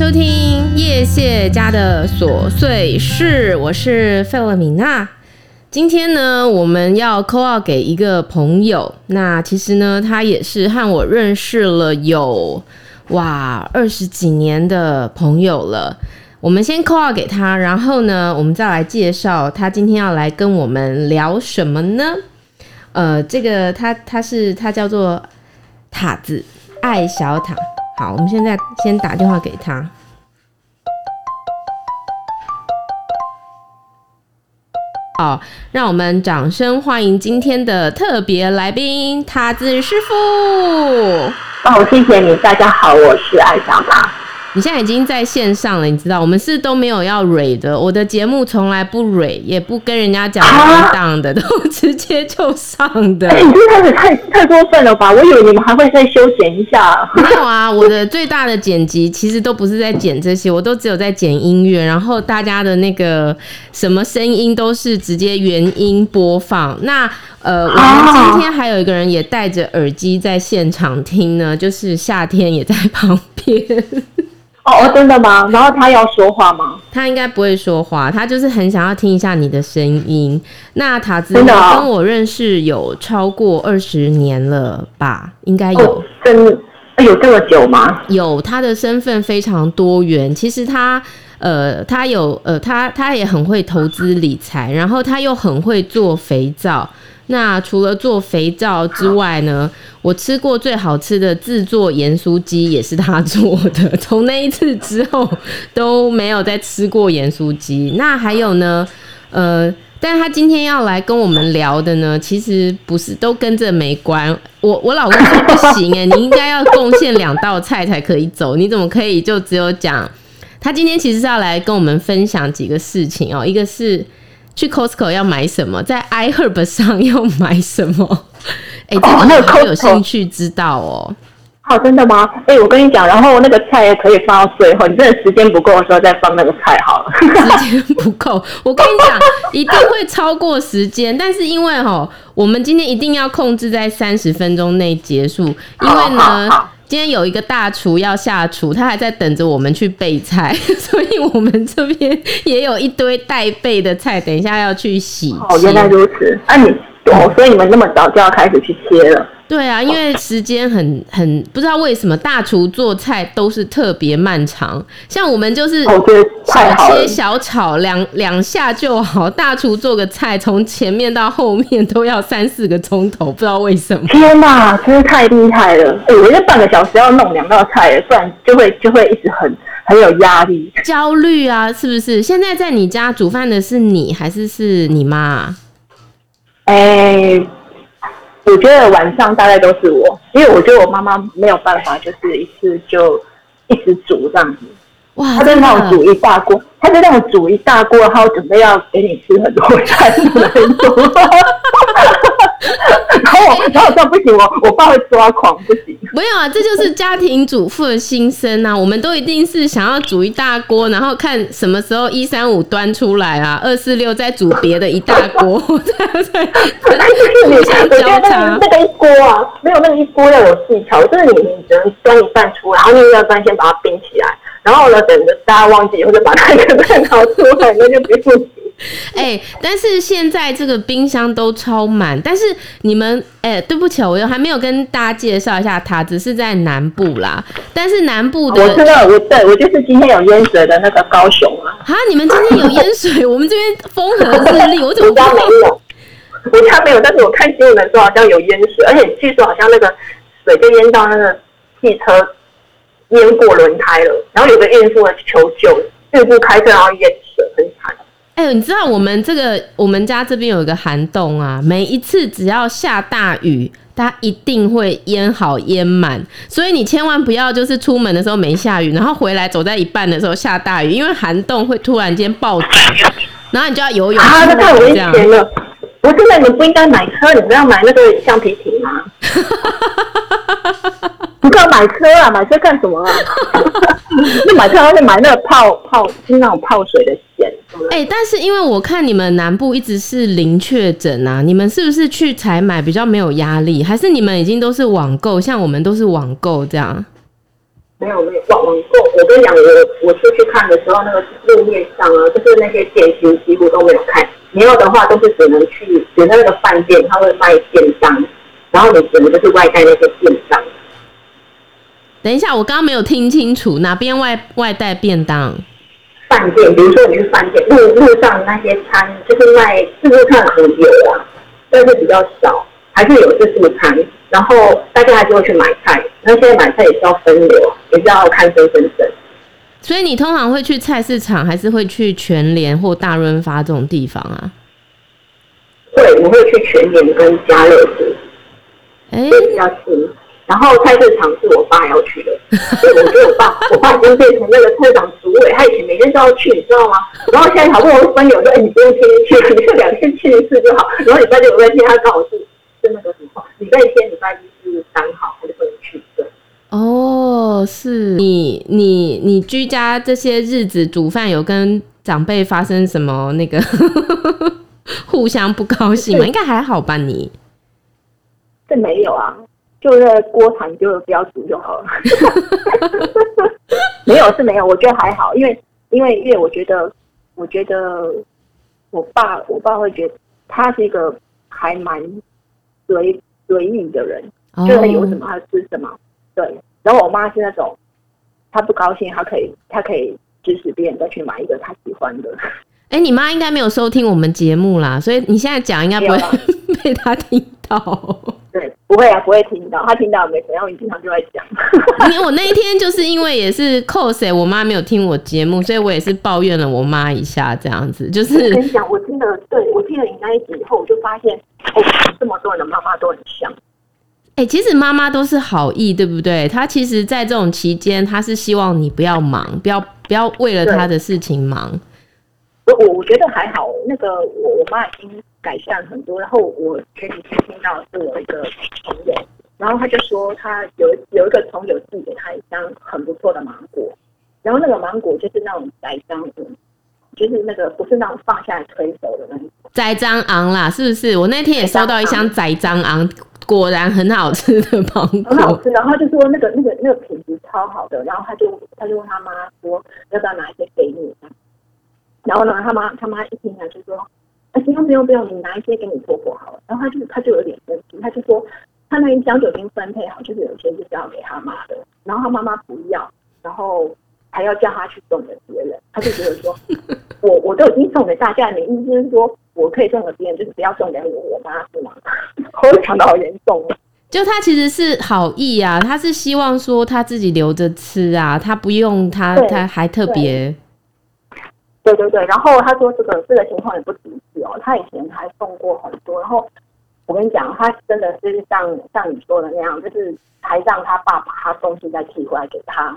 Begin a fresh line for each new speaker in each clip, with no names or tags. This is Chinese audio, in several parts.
收听叶谢家的琐碎事，我是费勒米娜。今天呢，我们要 call 给一个朋友。那其实呢，他也是和我认识了有哇二十几年的朋友了。我们先 call 给他，然后呢，我们再来介绍他今天要来跟我们聊什么呢？呃，这个他他是他叫做塔子，爱小塔。好，我们现在先打电话给他。好，让我们掌声欢迎今天的特别来宾塔子师傅。
哦，谢谢你，大家好，我是艾小马。
你现在已经在线上了，你知道我们是都没有要蕊的，我的节目从来不蕊，也不跟人家讲文档的，啊、都直接就上的。
哎、欸，你这开始太太过分了吧？我以为你们还会再修剪一下。
没有啊，我的最大的剪辑其实都不是在剪这些，我都只有在剪音乐，然后大家的那个什么声音都是直接原音播放。那呃，我们今天还有一个人也戴着耳机在现场听呢，就是夏天也在旁边。
哦，真的吗？然后他要说话吗？
他应该不会说话，他就是很想要听一下你的声音。那塔子，你跟我认识有超过二十年了吧？应该有。
哦，真有这么久吗？
有，他的身份非常多元。其实他呃，他有呃，他他也很会投资理财，然后他又很会做肥皂。那除了做肥皂之外呢，我吃过最好吃的自做盐酥鸡也是他做的。从那一次之后都没有再吃过盐酥鸡。那还有呢，呃，但他今天要来跟我们聊的呢，其实不是都跟这没关。我我老公说不行哎，你应该要贡献两道菜才可以走。你怎么可以就只有讲？他今天其实是要来跟我们分享几个事情哦，一个是。去 Costco 要买什么？在 iHerb 上要买什么？哎、欸，这个我很有兴趣知道哦。
好，真的吗？哎、欸，我跟你讲，然后那个菜也可以放到最后，你真的时间不够的时候再放那个菜好了。
时间不够，我跟你讲，一定会超过时间。但是因为哈，我们今天一定要控制在三十分钟内结束，因为呢。今天有一个大厨要下厨，他还在等着我们去备菜，所以我们这边也有一堆待备的菜，等一下要去洗。
哦，原来如此。啊你，你哦，所以你们那么早就要开始去切了。
对啊，因为时间很很不知道为什么大厨做菜都是特别漫长，像我们就是小切小炒两两下就好，大厨做个菜从前面到后面都要三四个钟头，不知道为什么。
天哪，真是太厉害了！哎、欸，我这半个小时要弄两道菜，不然就会就会一直很很有压力、
焦虑啊，是不是？现在在你家煮饭的是你还是是你妈？
哎、欸。我觉得晚上大概都是我，因为我觉得我妈妈没有办法，就是一次就一直煮这样子。哇，她就那种煮一大锅，她就那种煮一大锅，然后准备要给你吃很多菜的那种。然后我，然后我说不行，我我爸会抓狂，不行。
没有啊，这就是家庭主妇的心声啊！我们都一定是想要煮一大锅，然后看什么时候一三五端出来啊，二四六再煮别的一大锅，对？互相交叉。
那个一锅啊，没有那个一锅要有技巧，就是你你只能端一半出来，然后另一半先把它冰起来，然后呢，等着大家忘记以后就把那个蛋糕出来，那就不用。
哎、欸，但是现在这个冰箱都超满。但是你们，哎、欸，对不起，我又还没有跟大家介绍一下，塔子是在南部啦。但是南部的，
我知道，我对我就是今天有淹水的那个高雄啊。
啊，你们今天有淹水？我们这边风和日丽，我怎么
家没有？我家没有，但是我看新闻的时候好像有淹水，而且据说好像那个水就淹到那个汽车淹过轮胎了，然后有个孕妇来求救，孕妇开车然后淹水，很惨。
哎、欸，你知道我们这个我们家这边有一个涵洞啊，每一次只要下大雨，它一定会淹好淹满，所以你千万不要就是出门的时候没下雨，然后回来走在一半的时候下大雨，因为涵洞会突然间暴涨，然后你就要游泳。
啊，这太危险了！我现在你不应该买车，你不要买那个橡皮艇吗？不要买车啊，买车干什么啊？那买车还是买那个泡泡，就是那种泡水的。
哎、欸，但是因为我看你们南部一直是零确诊啊，你们是不是去采买比较没有压力？还是你们已经都是网购，像我们都是网购这样？
没有没有网网购，我跟你讲，我我出去看的时候，那个路面上啊，就是那些店其实几乎都没有开。没有的话，都是只能去，比如那个饭店，他会卖便当，然后你只能就是外带那些便当。
等一下，我刚刚没有听清楚，哪边外外带便当？
饭店，比如说你去饭店，路路上那些餐就是卖自助餐很有啊，但是比较少，还是有自助餐。然后大家还是会去买菜，那现在买菜也是要分流，也是要看身份证。
所以你通常会去菜市场，还是会去全联或大润发这种地方啊？
会，我会去全联跟家乐福，哎，比较近。然后菜市场是我爸要去的，所 以我觉得我爸，我爸已经变成那个菜市场主委，他以前每天都要去，你知道吗？然后现在好不容易分流，说哎，你不用天天去，你就两天去一次就好。然后礼拜六、礼拜天他刚好是是那个什么，礼拜天、礼拜一是刚好，他就不能去。对。
哦，是你你你居家这些日子煮饭有跟长辈发生什么那个 互相不高兴吗？应该还好吧？你
这没有啊。就是锅铲就不要煮就好了，没有是没有，我觉得还好，因为因为因为我觉得我觉得我爸我爸会觉得他是一个还蛮随随意的人，就是有什么他吃什么，对。然后我妈是那种他不高兴，他可以他可以指使别人再去买一个他喜欢的。
哎、欸，你妈应该没有收听我们节目啦，所以你现在讲应该不会 被她听到。
对，不会啊，不会听到。他听到没？怎样？你经常就在讲。
因为我那一天就是因为也是 cos，我妈没有听我节目，所以我也是抱怨了我妈一下，这样子。就是我
跟你讲，我听了，对我听了你那一集以后，我就发现，哦，这么多人的妈妈都很像。
哎、欸，其实妈妈都是好意，对不对？她其实，在这种期间，她是希望你不要忙，不要不要为了她的事情忙。
我我我觉得还好，那个我我妈已经。改善很多，然后我前几天听到是我一个朋友，然后他就说他有有一个朋友寄给他一箱很不错的芒果，然后那个芒果就是那种栽赃的，就是那个不是那种放下来推手的那种
栽赃昂啦，是不是？我那天也收到一箱栽赃昂，果然很好吃的芒果，
很好吃。然后他就说那个那个那个品质超好的，然后他就他就问他妈说要不要拿一些给你，然后呢他妈他妈一听呢就说。哎，不用不用不用，你拿一些给你婆婆好了。然后他就他就有点生气，他就说他那一箱酒精分配好，就是有些就是要给他妈的，然后他妈妈不要，然后还要叫他去送给别人。他就觉得说，我我都已经送给大家，你意思是说我可以送给别人，就是不要送给我我妈是吗？我讲的好严重。
就他其实是好意啊，他是希望说他自己留着吃啊，他不用他他还特别。
对对对，然后他说这个这个情况也不止一次哦，他以前还送过很多。然后我跟你讲，他真的是像像你说的那样，就是还让他爸把他东西再寄回来给他，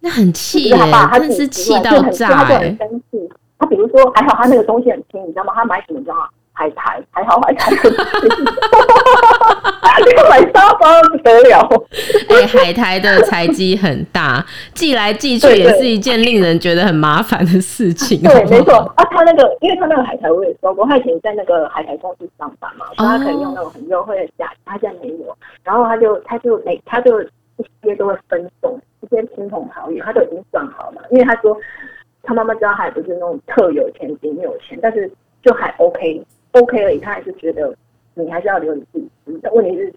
那很气耶，他爸他真是气到炸，
他就很生气。他比如说还好他那个东西很轻，你知道吗？他买什么你知道吗？海苔还好，海苔很轻，这个买沙包不得了。
哎、海苔的财积很大，寄来寄去也是一件令人觉得很麻烦的事情。
对，没错啊，他那个，因为他那个海苔我也收过，他以前在那个海苔公司上班嘛，所以他可以用那种很优惠的价，他现在没有。然后他就他就每他就一些都会分送一些亲朋好友，他都已经算好了，因为他说他妈妈知道他也不是那种特有钱、顶有钱，但是就还 OK。OK 而已，他还是觉得你还是要留你自己。但问题是，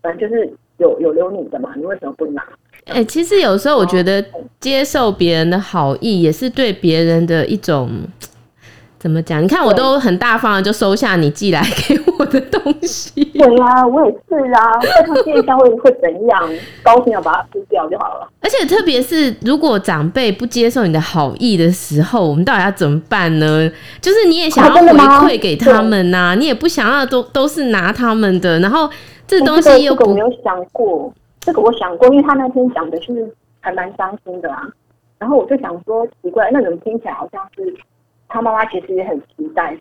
反正就是有有留你的嘛，你为什么不拿？
哎、欸，其实有时候我觉得接受别人的好意，也是对别人的一种。怎么讲？你看我都很大方的就收下你寄来给我的东西。
对啊，我也是啊。再看这一箱会会怎样？高兴要把它吃掉就好了。
而且特别是如果长辈不接受你的好意的时候，我们到底要怎么办呢？就是你也想要回馈给他们呐、啊，你也不想要都都是拿他们的，然后这东西又不、
欸这个这个、我没有想过。这个我想过，因为他那天讲的是还蛮伤心的啊。然后我就想说，奇怪，那种听起来好像是。他妈妈其实也很期待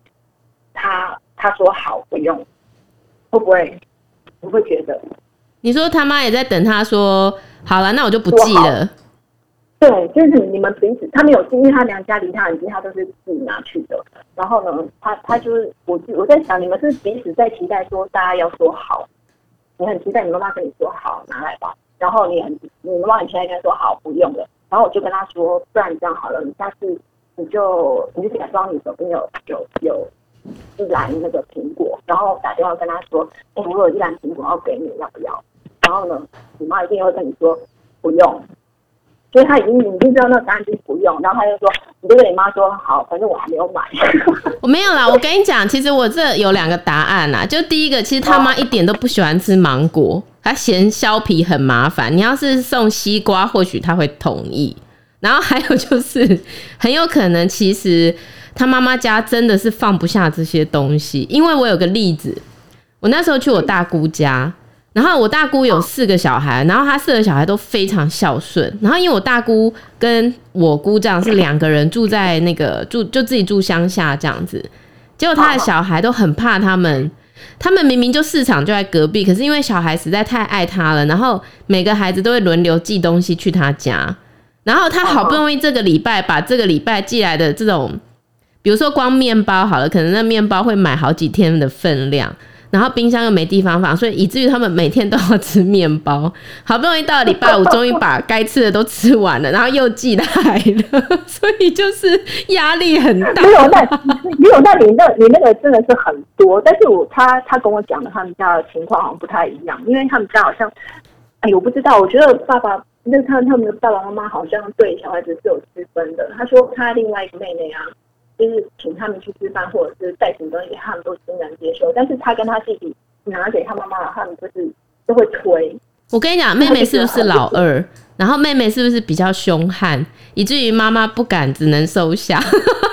他，他说好不用，会不会？不会觉得？
你说他妈也在等他说好了，那我就不寄了。
对，就是你们彼此，他没有寄，因为他娘家离他很近，他都是自己拿去的。然后呢，他他就是我我在想，你们是彼此在期待说大家要说好，你很期待你妈妈跟你说好拿来吧，然后你很你妈妈很现在跟他说好不用了，然后我就跟他说，不然这样好了，你下次你就你就假装你手边有有有一篮那个苹果，然后打电话跟他说，哎，我有一篮苹果要给你，要不要？然后呢，你妈一定会跟你说不用。所以他已经已经知道那个答案就是不用，然后他就说，你就跟你妈说好，反正我还没有买。
我没有啦，我跟你讲，其实我这有两个答案呐。就第一个，其实他妈一点都不喜欢吃芒果，他嫌削皮很麻烦。你要是送西瓜，或许他会同意。然后还有就是，很有可能其实他妈妈家真的是放不下这些东西，因为我有个例子，我那时候去我大姑家。然后我大姑有四个小孩，然后她四个小孩都非常孝顺。然后因为我大姑跟我姑丈是两个人住在那个住就自己住乡下这样子，结果他的小孩都很怕他们。他们明明就市场就在隔壁，可是因为小孩实在太爱他了，然后每个孩子都会轮流寄东西去他家。然后他好不容易这个礼拜把这个礼拜寄来的这种，比如说光面包好了，可能那面包会买好几天的分量。然后冰箱又没地方放，所以以至于他们每天都要吃面包。好不容易到了礼拜五，终于把该吃的都吃完了，然后又寄来了，所以就是压力很大。
没有那，没有那，你那，你那个真的是很多。但是我他他跟我讲的他们家的情况好像不太一样，因为他们家好像，哎，我不知道。我觉得爸爸那他他们的爸爸妈妈好像对小孩子是有区分的。他说他另外一个妹妹啊。就是请他们去吃饭，或者是带什么东西，他们都欣然接受。但是他跟他弟弟拿给他妈妈，他们就是都会推。
我跟你讲，妹妹是不是老二？然后妹妹是不是比较凶悍，以至于妈妈不敢，只能收下？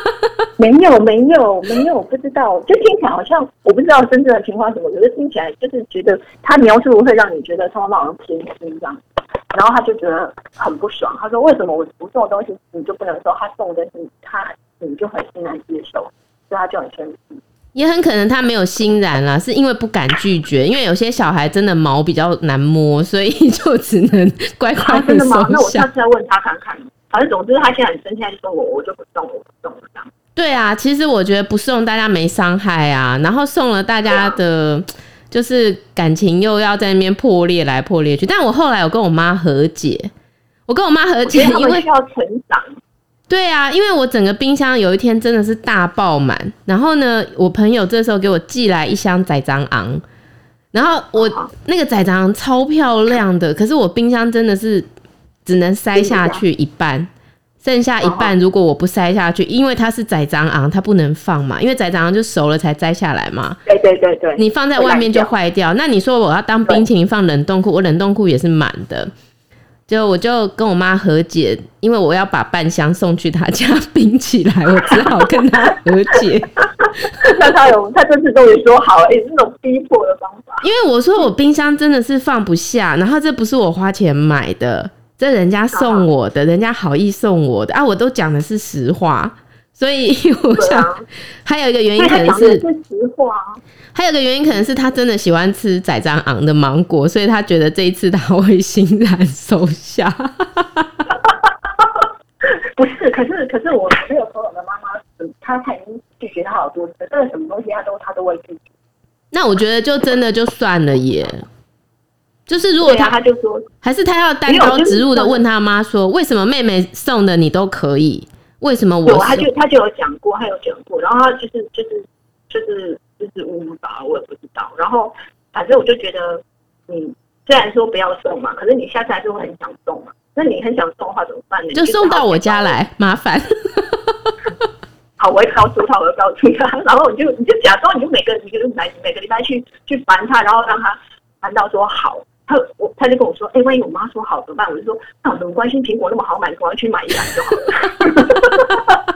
没有，没有，没有，不知道。就听起来好像我不知道真正的情况什么，可是听起来就是觉得他描述会让你觉得他妈妈好像偏心这样。然后他就觉得很不爽，他说：“为什么我不送东西你就不能收？他送的是他。”你就很欣然接受，所以他就很生气。
也很可能他没有欣然啦，是因为不敢拒绝。因为有些小孩真的毛比较难摸，所以就只能乖乖的收下。
那我下次再问他看看。反正总之，他现在很生气，他就说我我就不送，我不送了这样。
对啊，其实我觉得不送大家没伤害啊，然后送了大家的，就是感情又要在那边破裂来破裂去。但我后来有跟我妈和解，我跟我妈和解，因为
需要成长。
对啊，因为我整个冰箱有一天真的是大爆满，然后呢，我朋友这时候给我寄来一箱仔蟑昂，然后我那个仔蟑昂超漂亮的，可是我冰箱真的是只能塞下去一半，剩下一半如果我不塞下去，因为它是仔蟑螂，它不能放嘛，因为仔蟑螂就熟了才摘下来嘛。
对对对对，
你放在外面就坏掉。那你说我要当冰淇淋放冷冻库，我冷冻库也是满的。就我就跟我妈和解，因为我要把半箱送去她家 冰起来，我只好跟她和解。
那她有，她这次终于说好了，也是那种逼迫的方法。
因为我说我冰箱真的是放不下，然后这不是我花钱买的，这人家送我的，人家好意送我的啊，我都讲的是实话。所以我想，还有一个原因可能是
实话。
还有一个原因可能是他真的喜欢吃仔蟑昂的芒果，所以他觉得这一次他会欣然收下。
不是，可是可是我没有朋友的妈妈，她她已经拒绝他好多次，这个什么东西他都他都会拒绝。
那我觉得就真的就算了耶。就是如果他
他就说，
还是他要单刀直入的问他妈说，为什么妹妹送的你都可以？为什么我？
他就他就有讲过，他有讲过，然后他就是就是就是就是误导，我也不知道。然后反正我就觉得，嗯虽然说不要送嘛，可是你下次还是会很想送嘛。那你很想送的话怎么办呢？
就送到我家来，麻烦。
好，我会告诉他，我会告诉他。然后你就你就假装，你就每个你就每每个礼拜去去烦他，然后让他烦到说好。他我他就跟我说，哎、欸，万一我妈说好怎么办？我就说，那我怎么关心苹果那么好买，我要去买一篮就好了。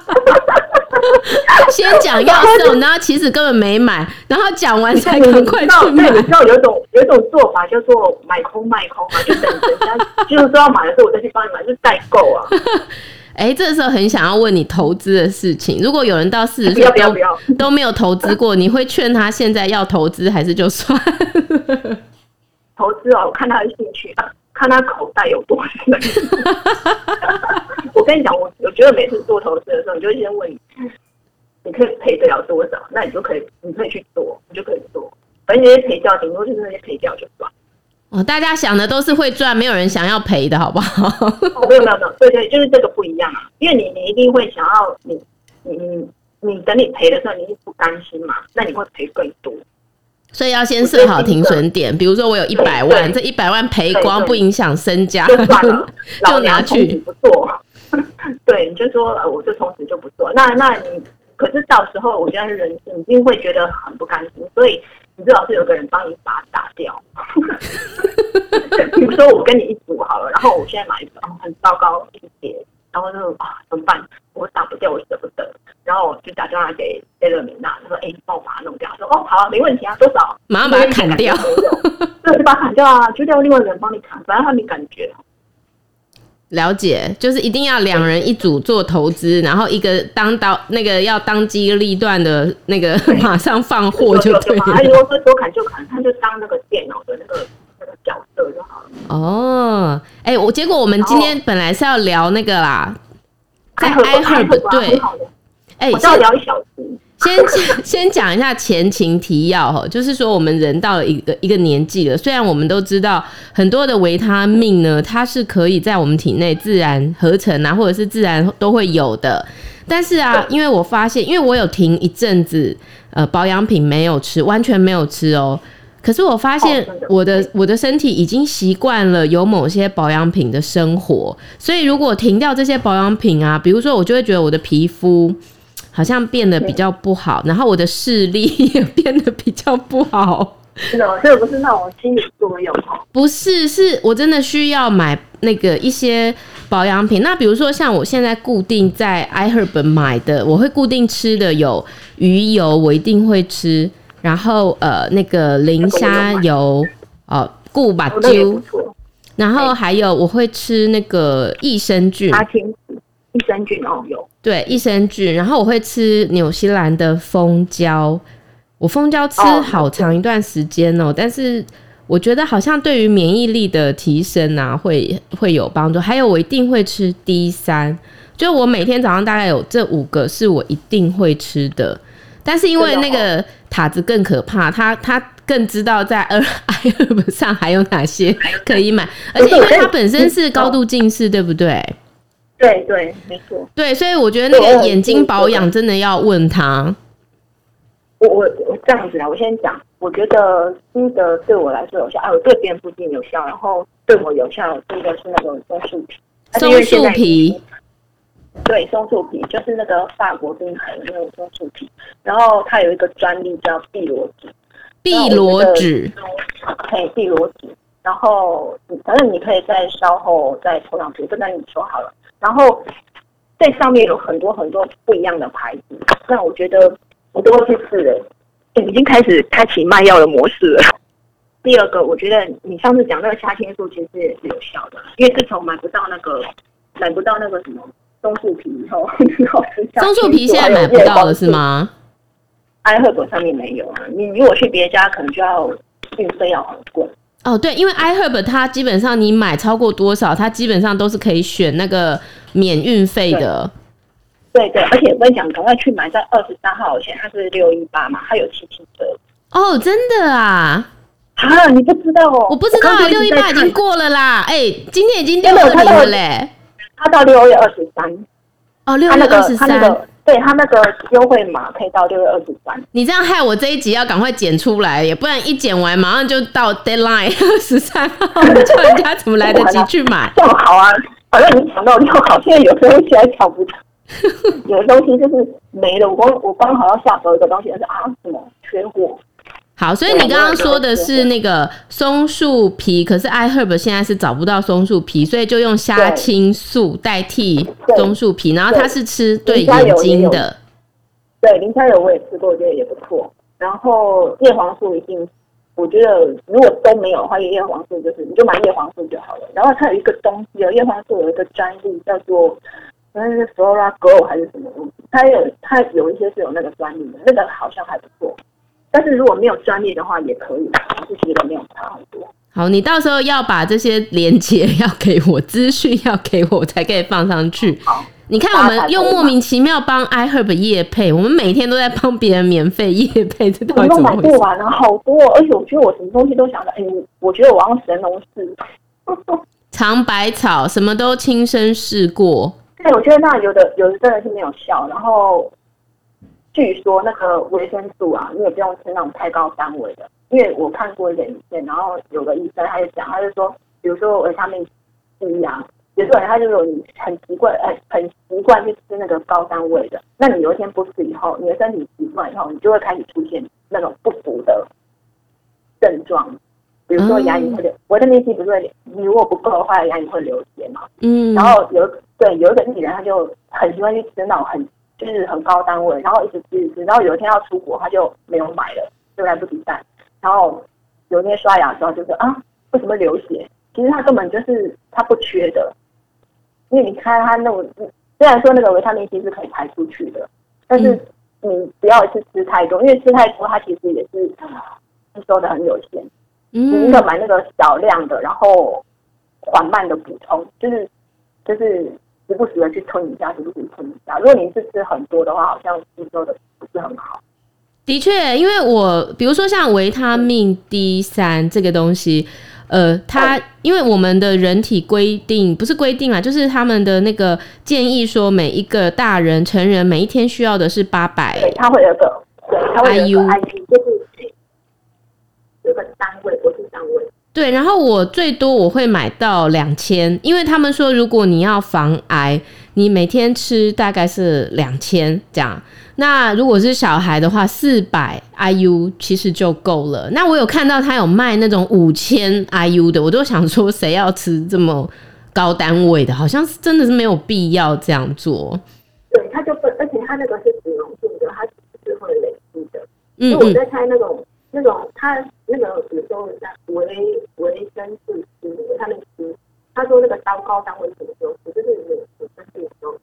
先讲要送，然后其实根本没买，然后讲完才赶快去买。
你知道有一种有一种做法叫做买空卖空嘛，就等人家就是说要买的时候，我再去帮你买，就是代购啊。
哎、欸，这个时候很想要问你投资的事情。如果有人到四十岁都都没有投资过，你会劝他现在要投资，还是就算？
投资哦，我看他的兴趣，看他口袋有多深。我跟你讲，我我觉得每次做投资的时候，你就先问你，你可以赔得了多少，那你就可以，你可以去做，你就可以做。反正那些赔掉，顶多就是那些赔掉就算。
哦，大家想的都是会赚，没有人想要赔的，好不好？
哦，没有没有没有，对对，就是这个不一样啊，因为你你一定会想要你你你你等你赔的时候，你一定不甘心嘛，那你会赔更多。
所以要先设好停损点，比如说我有一百万，这一百万赔光不影响身家，
就，
就拿去
不做。对，你就说我就从此就不做。那那你可是到时候，我觉得人一定会觉得很不甘心，所以。你最好是有个人帮你把它打掉。比如说我跟你一组好了，然后我现在买一个很糟糕一叠，然后就啊怎么办？我打不掉，我舍不得，然后就打电话给贝勒米娜，他说：“哎、欸，你帮我把它弄掉。”说：“哦，好，没问题啊，多少？
马上把它砍掉。”
对，就把它砍掉啊，就叫另外人帮你砍，反正他没感觉。
了解，就是一定要两人一组做投资，然后一个当到那个要当机立断的那个 马上放货就对了。
他如果说多砍就砍，他就当那个电脑的那个那个角色就好了。
哦，哎、欸，我结果我们今天本来是要聊那个啦，在 iHerb 对，哎，
我要聊一小时。
先 先讲一下前情提要哈，就是说我们人到了一个一个年纪了，虽然我们都知道很多的维他命呢，它是可以在我们体内自然合成啊，或者是自然都会有的，但是啊，因为我发现，因为我有停一阵子呃保养品没有吃，完全没有吃哦，可是我发现我的我的身体已经习惯了有某些保养品的生活，所以如果停掉这些保养品啊，比如说我就会觉得我的皮肤。好像变得比较不好，然后我的视力也变得比较不好。
是的，这个不是那种心理作用哦。
不是，是我真的需要买那个一些保养品。那比如说像我现在固定在 iHerb 买的，我会固定吃的有鱼油，我一定会吃。然后呃，那个磷虾油哦，固把灸。然后还有我会吃那个益生菌。
益生菌哦，有。
对益生菌，然后我会吃纽西兰的蜂胶，我蜂胶吃好长一段时间哦，但是我觉得好像对于免疫力的提升啊，会会有帮助。还有我一定会吃 D 三，就我每天早上大概有这五个是我一定会吃的，但是因为那个塔子更可怕，他他更知道在 iHerb 上还有哪些可以买，而且因为它本身是高度近视，对不对？
对对，没错。
对，所以我觉得那个眼睛保养真的要问他。
我我我这样子啊，我先讲。我觉得新的对我来说有效，啊，我对别人不一定有效。然后对我有效，第一个是那种松树皮。
松树皮。
对，松树皮就是那个法国冰海的那种松树皮。然后它有一个专利叫碧螺纸。
碧螺纸。
对，碧螺纸。然后反正你可以在稍后再涂上去，就跟你说好了。然后这上面有很多很多不一样的牌子，那我觉得我都会去试的，已经开始开启卖药的模式了。第二个，我觉得你上次讲那个虾青素其实也是有效的，因为自从买不到那个买不到那个什么松树皮以后，
松树皮现在买不到了是吗
？iHerb 上面没有啊，你如果去别家，可能就要运费要很贵。
哦，对，因为 iHerb 它基本上你买超过多少，它基本上都是可以选那个免运费的。
对对，而且我跟你讲，赶快去买，在二十三号前，它是六一八嘛，它有七七折。
哦，真的啊？
啊，你不知道哦？
我不知道，六一八已经过了啦。哎，今天已经六二零了嘞。
它到六月二十三。
哦，六月二十三。
对，他那个优惠码可以到六月二十三。
你这样害我这一集要赶快剪出来，也不然一剪完马上就到 deadline 二十三号，叫人家怎么来得及去买？
这么好啊，反正你抢到就好。现在有时候起来抢不到，有的东西就是没了。我刚我刚好要下手一个东西，是啊什么缺货。
好，所以你刚刚说的是那个松树皮，可是 iHerb 现在是找不到松树皮，所以就用虾青素代替松树皮，然后它是吃对眼睛的。
对，磷虾油我也吃过，我觉得也不错。然后叶黄素一定，我觉得如果都没有的话，叶黄素就是你就买叶黄素就好了。然后它有一个东西哦，叶黄素有一个专利叫做那是 Flora Go 还是什么东西，它有它有一些是有那个专利的，那个好像还不错。但是如果没有专业的话，也可以，是觉得没有差很多。
好，你到时候要把这些连接要给我，资讯要给我，才可以放上去。
好，
你看，我们又莫名其妙帮 iHerb 业配，我们每天都在帮别人免费业配，这到底怎么回事？
买不完了，好多，而且我觉得我什么东西都想着，哎，我觉得我要神农氏，
尝百草，什么都亲身试过。
对，我觉得那有的有的真的是没有效，然后据说那个维生素啊，你也不用吃那种太高单位的，因为我看过一点影片，然后有个医生他就讲，他就说，比如说维他命 C 啊。有时候他就有你很习惯，哎，很习惯去吃那个高单位的。那你有一天不吃以后，你的身体习惯以后，你就会开始出现那种不足的症状，比如说牙龈会流，维他命 C 不是会，你如果不够的话，牙龈会流血嘛。嗯。然后有对有一个女人，他就很喜欢去吃那种很就是很高单位，然后一直吃一直吃，然后有一天要出国，他就没有买了，就来不及带。然后有一天刷牙的时候，就说啊，为什么流血？其实他根本就是他不缺的。因为你看他那种，虽然说那个维他命 C 是可以排出去的，但是你不要一次吃太多，因为吃太多它其实也是吸收的很有限。嗯，你应该买那个少量的，然后缓慢的补充，就是就是时不时的去吞一下，时不时吞一下。如果你是吃很多的话，好像吸收的不是很好。
的确，因为我比如说像维他命 D 三这个东西。呃，它因为我们的人体规定不是规定啊，就是他们的那个建议说，每一个大人成人每一天需要的是八百。
对，他会有个，对，它会有个 IU，就是有个单位，不是单位。
对，然后我最多我会买到两千，因为他们说，如果你要防癌，你每天吃大概是两千这样。那如果是小孩的话，四百 IU 其实就够了。那我有看到他有卖那种五千 IU 的，我都想说，谁要吃这么高单位的？好像是真的是没有必要这样做。
对，他就不，而且他那个是脂溶性的，它是会累积的。嗯，我在猜那种那种他那个比如说维维生素 C，他那个他说那个高高单位什么时候吃，就是有有生病的时候。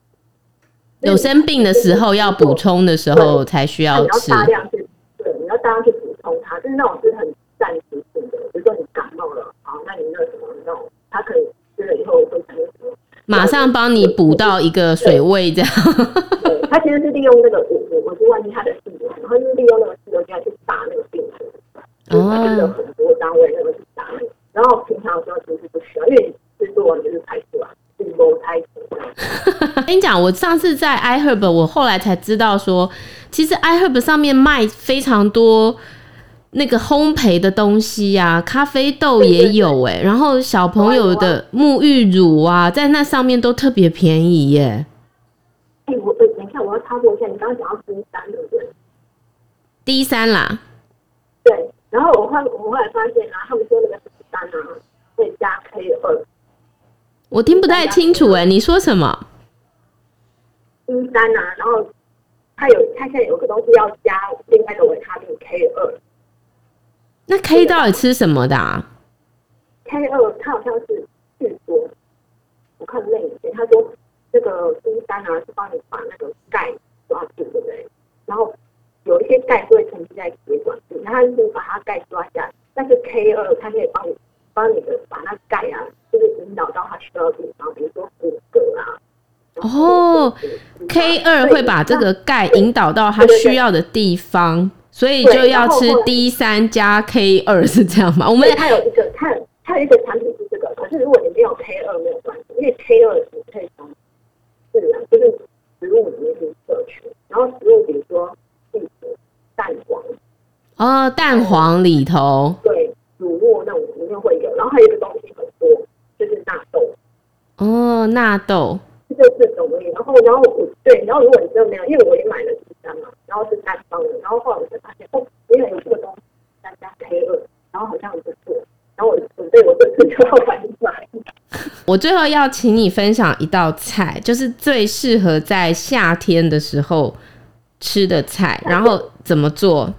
有生病的时候要补充的时候才需要吃。
你要大量去，对，你要大量去补充它，就是那种是很暂时性的。比如说你感冒了，好，那你那什么那种，它可以吃了以后会产？
马上帮你补到一个水位这样。
对，他其实是利用那个我我我是忘记他的细胞，然后就是利用那个细胞进来去打那个病毒。哦。它就是很多单位那个去打那个，然后平常的时候其实是不需要，因为制作完就是排出来。
跟你讲，我上次在 iHerb，我后来才知道说，其实 iHerb 上面卖非常多那个烘焙的东西呀、啊，咖啡豆也有哎、欸，然后小朋友的沐浴乳啊，在那上面都特别便宜耶、欸。
哎、欸，我等一下，我要插播一下，你刚刚讲到 D 三对不对
？D 三啦。
对，然后我后我后来发现啊，他们说那个 D 三啊，可以加 K 二。
我听不太清楚哎、欸，你说什么
？D 三啊，然后它有，它现在有个东西要加另外一个维他命 K 二。
那 K 到底吃什么的啊
？K 二它好像是据说，我看那一篇，他说这个 D 三啊是帮你把那个钙抓住，对不对？然后有一些钙会沉积在血管里，然后它就是把它钙抓下来，但是 K 二它可以帮你。帮你的把那钙啊，就是引导到它需要的地方，比如说骨骼啊。
哦，K 二会把这个钙引导到它需要的地方，所以就要吃 D 三加 K 二 是这样吗？我们
它有一个，它它有一个产品是这个，可是如果你没有 K 二没有关系，因为 K 二是可以从自然就是食物里面去摄取，然后食物比如说蛋黄。
哦，蛋黄里头。
对。乳酪那种里面会有，然后还有一个东西很多，就是纳豆。
哦，纳豆，
就这种东西。然后，然后我对，然后如果你真的没有，因为我也买了几箱嘛，然后是单方的，然后后来我才发现，哦，原来有这个东西，三加 K 二，然后好像很不错，然后我准备我这次就要买一买。
我最后要请你分享一道菜，就是最适合在夏天的时候吃的菜，然后怎么做？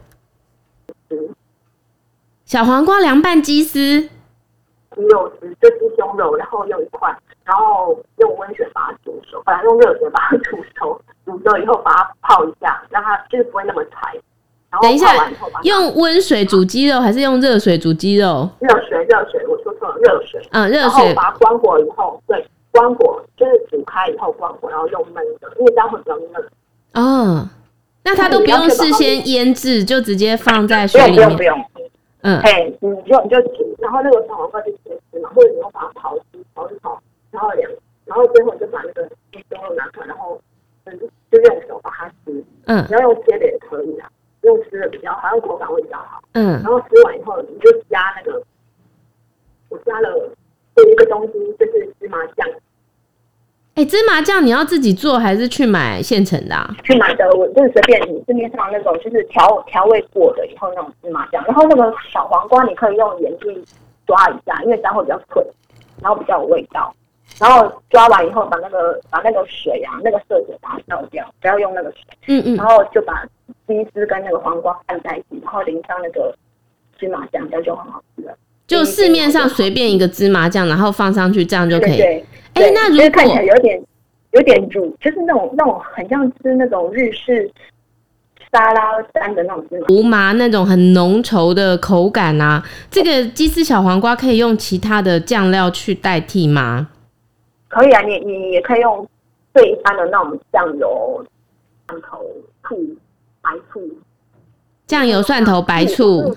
小黄瓜凉拌鸡丝，
鸡肉丝就鸡胸肉，然后用一块，然后用温水把它煮熟，本来用热水把它煮熟，煮熟以后把它泡一下，让它就是不会那么柴。然后
等一下，用温水煮鸡肉还是用热水煮鸡肉？
热水，热水，我说错了，热水。
嗯，热水。
然后把它关火以后，对，关火，就是煮开以后关火，然后用焖的，因为这样会比较嫩。
哦，那它都不用事先腌制，就直接放在水里面。
不用，不用。嗯，哎，你就你就煮，然后那个小黄瓜就切丝嘛，或者你要把它刨丝，刨一刨，然后两，然后最后就把那个鸡肉拿出来，然后嗯，就用手把它撕。嗯，你要用切的也可以啊，用撕的比较好，用口感会比较好。嗯，然后撕完以后，你就加那个，我加了有一个东西，就是芝麻酱。
哎，芝麻酱你要自己做还是去买现成的？啊？
去买的，我就是随便你市面上那种，就是调调味过的以后那种芝麻酱。然后那个小黄瓜你可以用盐去抓一下，因为这样会比较脆，然后比较有味道。然后抓完以后，把那个把那个水啊，那个色水把它倒掉，不要用那个水。嗯嗯。然后就把鸡丝跟那个黄瓜拌在一起，然后淋上那个芝麻酱，这样就很好吃了。
就市面上随便一个芝麻酱，然后放上去，这样就可以。对，对。哎、欸，那如果
看起来有点有点煮，就是那种那种很像吃那种日式沙拉沾的那种芝麻，
胡麻那种很浓稠的口感啊。这个鸡丝小黄瓜可以用其他的酱料去代替吗？
可以啊，你你也可以用最一般的那种酱油、蒜头、醋、白醋。
酱油、蒜头、白醋。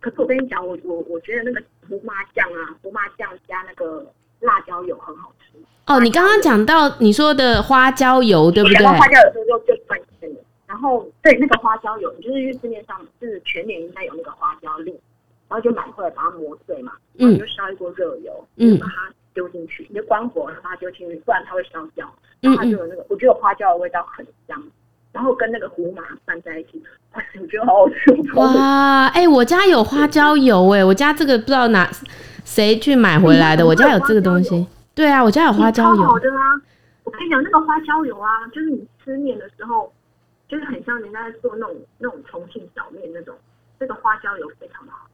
可是我跟你讲，我我我觉得那个胡麻酱啊，胡麻酱加那个。辣椒油很好吃
哦！你刚刚讲到你说的花椒油，对不对？
花椒油就就算甜的。然后对那个花椒油，你就是市面上就是全年应该有那个花椒粒，然后就买回来把它磨碎嘛，然后就烧一锅热油，嗯，把它丢进去，你就关火，然后把它丢进去，不然它会烧焦。然后它就有那个，我觉得花椒的味道很香，然后跟那个胡麻拌在一起，我觉得好好吃。
哇，哎、欸，我家有花椒油、欸，哎，我家这个不知道哪。谁去买回来的？我家有这个东西。对啊，我家有花椒油。
好的啊！我跟你讲，那个花椒油啊，就是你吃面的时候，就是很像人家在做那种那种重庆小面那种。这个花椒油非常的好。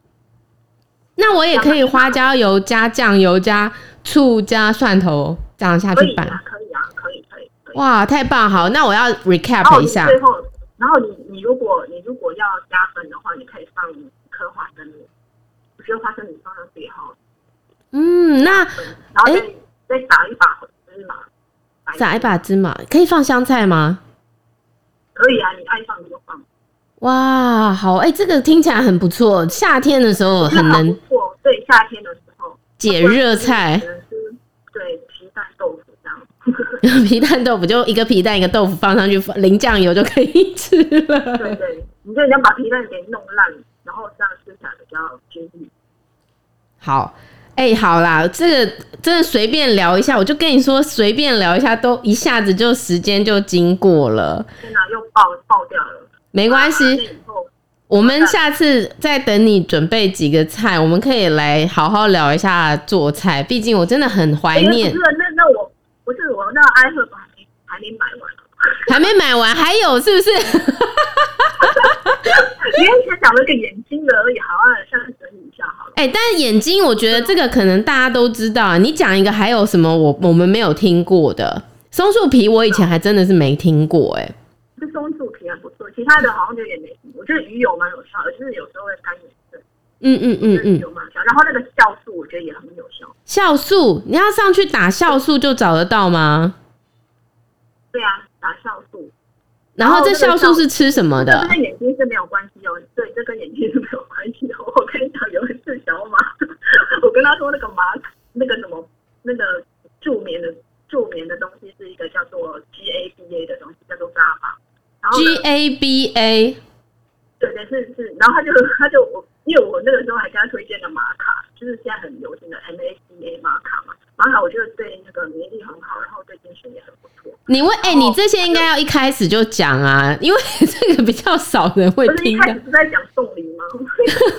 那我也可以花椒油加酱油加醋加蒜头这样下去拌。
可以啊，可以可以。
哇，太棒！好，那我要 recap 一下。
最后，然后你你如果你如果要加分的话，你可以放一颗花生米。我觉得花生米放上最好。
嗯，那然
后再再撒一把芝麻，
撒一把芝麻，可以放香菜吗？
可以啊，你爱放就放。
哇，好，哎、欸，这个听起来很不错，夏天的时候很能。
不错，对，夏天的时候
解热菜。
对，皮蛋豆腐这样。
皮蛋豆腐就一个皮蛋一个豆腐放上去，淋酱油就可以吃了。
对对，你就要把皮蛋给弄烂，然后这样吃起来比较均匀。
好。哎、欸，好啦，这个真的随便聊一下，我就跟你说，随便聊一下，都一下子就时间就经过了。
天哪，又爆爆掉了。
没关系，我们下次再等你准备几个菜，我们可以来好好聊一下做菜。毕竟我真的很怀念。
那那我不是我那爱赫还没还没买完，
还没买完，还有是不是？
你以前讲了个眼睛的而已，好啊，下次整理一下好了。
哎、欸，但是眼睛，我觉得这个可能大家都知道啊。你讲一个，还有什么我我们没有听过的？松树皮，我以前还真的是没听过、欸。哎，
这松其他的好像就也没听过。我觉得鱼油蛮有效的，就是有时候会干眼症。
嗯嗯嗯嗯，
有蛮效。然后那个酵素，我觉得也很有效。
酵素，你要上去打酵素就找得到吗？
对啊，打酵素。
然后这酵素是吃什么的？
这跟眼睛是没有关系哦。对，这跟眼睛是没有关系的。我跟你讲，有一次小马，我跟他说那个马，那个什么，那个助眠的助眠的东西是一个叫做 GABA 的东西，叫做 GABA。对对是是，然后他就他就我，因为我那个时候还跟他推荐了玛卡，就是现在很流行的 MACA 玛卡嘛。玛卡我觉得对那个免疫力很好，然后对精神也很不错。
你问，哎、欸，你这些应该要一开始就讲啊，因为这个比较少人会听的。
一开始是在讲送礼吗？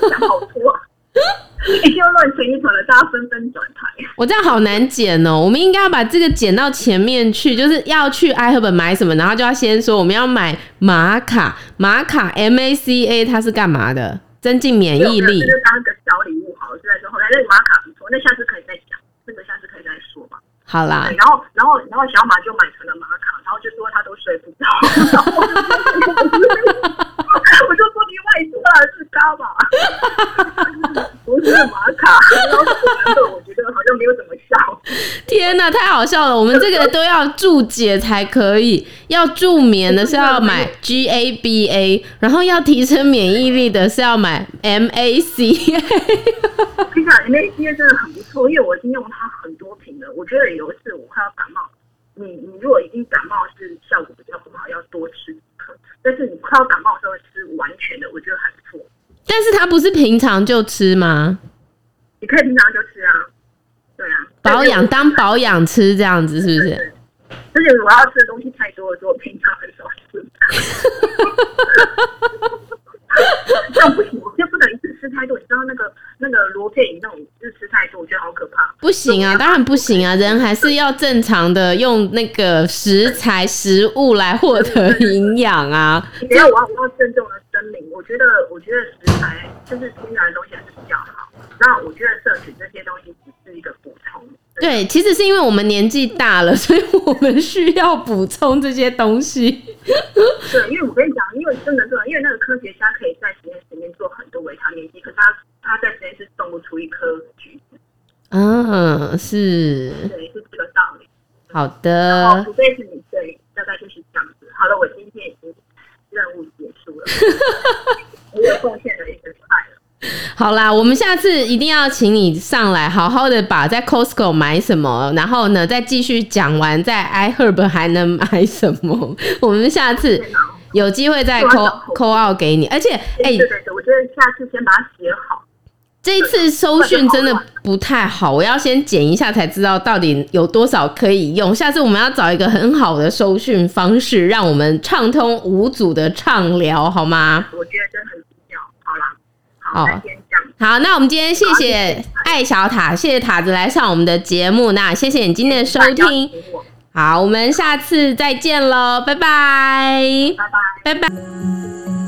讲好多、啊，又乱成一团了，大家纷纷转台。
我这样好难剪哦，我们应该要把这个剪到前面去，就是要去爱赫本买什么，然后就要先说我们要买玛卡，玛卡 M A C A 它是干嘛的？增进免疫力。就
当个小礼物好了，就在说后来那个玛卡不错，那下次可以再讲，这个下次可以再说嘛。
好啦，
然后然后然后小马就买成了玛卡，然后就说他都睡不着，然 后 我就说你外出了是伽马，不是玛卡，然后我觉得好像没有怎么笑。
天天哪，太好笑了！我们这个都要注解才可以，要助眠的是要买 GABA，然后要提升免疫力的是要买 MAC。其
实 MAC 真的很不错，因为我已经用它很多瓶了。我觉得有一次我快要感冒，你你如果已经感冒是效果比较不好，要多吃几颗。但是你快要感冒的时候吃完全的，我觉得还不错。
但是它不是平常就吃吗？
你可以平常就吃啊，对啊，
保养当保养吃这样子是不是？
而且我要吃的东西太多了，所以我平常很少吃。这样不行，我就不能一次吃太多。你知道那个那个罗佩颖那种，就是吃太多，我觉得好可怕。
不行啊，当然不行啊，人还是要正常的用那个食材食物来获得营养啊。
你不要，我要我要郑重的声明，我觉得我觉得食材就是天然的东西还是比较好。那我觉得摄取这些东西只是一个补充。
对，其实是因为我们年纪大了，所以我们需要补充这些东西。
对，因为我跟你讲，因为真的是，因为那个科学家可以在实验室里面做很多维他命 D，可是他他在实验室种不出一颗橘子。
嗯，是。
对，是这个道理。
好的。
好，除非是你对，大概就是这样子。好了，我今天已经任务结束了，我有贡献了一个菜了。
好啦，我们下次一定要请你上来，好好的把在 Costco 买什么，然后呢，再继续讲完在 iHerb 还能买什么。我们下次有机会再 call call out 给你，而且哎，
对对对，我觉得下次先把它写好。
这一次收讯真的不太好，我要先剪一下才知道到底有多少可以用。下次我们要找一个很好的收讯方式，让我们畅通无阻的畅聊，好吗？
我觉得真的很重要。好啦。好，
好，那我们今天谢谢艾小塔，谢谢塔子来上我们的节目，那谢谢你今天的收听，好，我们下次再见喽，拜拜，
拜拜，
拜拜。